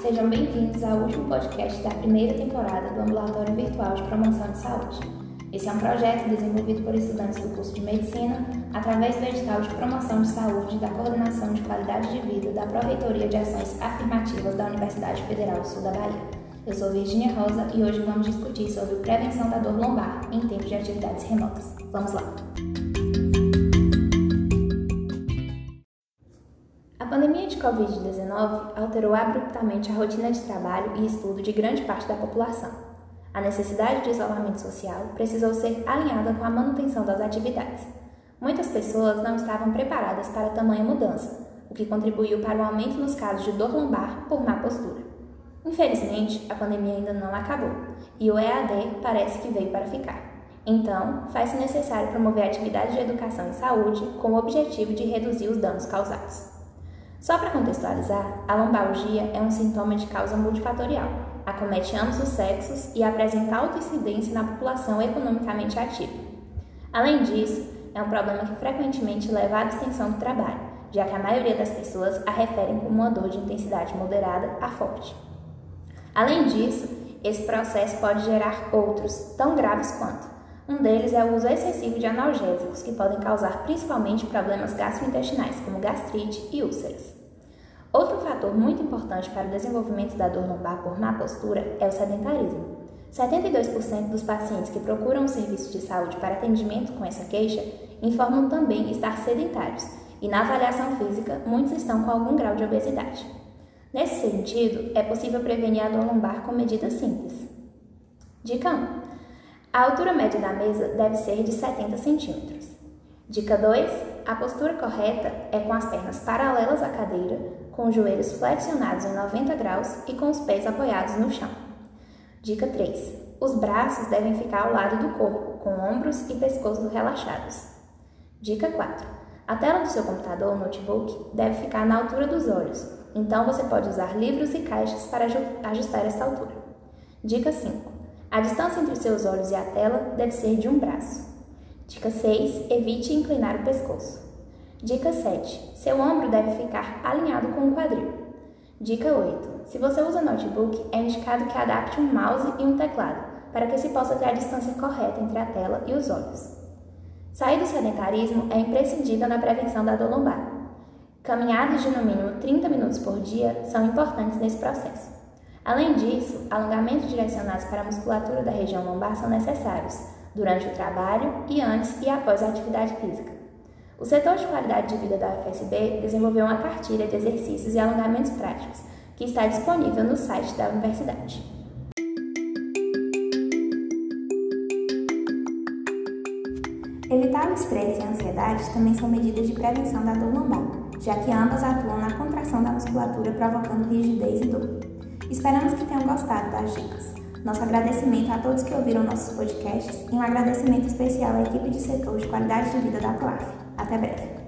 sejam bem-vindos ao último podcast da primeira temporada do Ambulatório Virtual de Promoção de Saúde. Esse é um projeto desenvolvido por estudantes do curso de Medicina através do edital de Promoção de Saúde da Coordenação de Qualidade de Vida da Pró-Reitoria de Ações Afirmativas da Universidade Federal do Sul da Bahia. Eu sou Virginia Rosa e hoje vamos discutir sobre prevenção da dor lombar em tempos de atividades remotas. Vamos lá! Pandemia de Covid-19 alterou abruptamente a rotina de trabalho e estudo de grande parte da população. A necessidade de isolamento social precisou ser alinhada com a manutenção das atividades. Muitas pessoas não estavam preparadas para tamanha mudança, o que contribuiu para o aumento nos casos de dor lombar por má postura. Infelizmente, a pandemia ainda não acabou e o EAD parece que veio para ficar. Então, faz-se necessário promover atividades de educação e saúde com o objetivo de reduzir os danos causados. Só para contextualizar, a lombalgia é um sintoma de causa multifatorial, acomete ambos os sexos e apresenta alta incidência na população economicamente ativa. Além disso, é um problema que frequentemente leva à distensão do trabalho, já que a maioria das pessoas a referem como uma dor de intensidade moderada a forte. Além disso, esse processo pode gerar outros, tão graves quanto. Um deles é o uso excessivo de analgésicos, que podem causar principalmente problemas gastrointestinais, como gastrite e úlceras. Fator muito importante para o desenvolvimento da dor lombar por má postura é o sedentarismo. 72% dos pacientes que procuram um serviço de saúde para atendimento com essa queixa informam também estar sedentários, e na avaliação física, muitos estão com algum grau de obesidade. Nesse sentido, é possível prevenir a dor lombar com medidas simples. Dica 1. A altura média da mesa deve ser de 70 centímetros. Dica 2. A postura correta é com as pernas paralelas à cadeira, com os joelhos flexionados em 90 graus e com os pés apoiados no chão. Dica 3. Os braços devem ficar ao lado do corpo, com ombros e pescoço relaxados. Dica 4. A tela do seu computador ou notebook deve ficar na altura dos olhos, então você pode usar livros e caixas para ajustar essa altura. Dica 5. A distância entre seus olhos e a tela deve ser de um braço. Dica 6. Evite inclinar o pescoço. Dica 7. Seu ombro deve ficar alinhado com o quadril. Dica 8. Se você usa notebook, é indicado que adapte um mouse e um teclado, para que se possa ter a distância correta entre a tela e os olhos. Sair do sedentarismo é imprescindível na prevenção da dor lombar. Caminhadas de no mínimo 30 minutos por dia são importantes nesse processo. Além disso, alongamentos direcionados para a musculatura da região lombar são necessários durante o trabalho e antes e após a atividade física. O setor de qualidade de vida da UFSB desenvolveu uma cartilha de exercícios e alongamentos práticos, que está disponível no site da universidade. Evitar o estresse e a ansiedade também são medidas de prevenção da dor lombar, já que ambas atuam na contração da musculatura, provocando rigidez e dor. Esperamos que tenham gostado das dicas. Nosso agradecimento a todos que ouviram nossos podcasts e um agradecimento especial à equipe de setor de qualidade de vida da PLAF. 太美。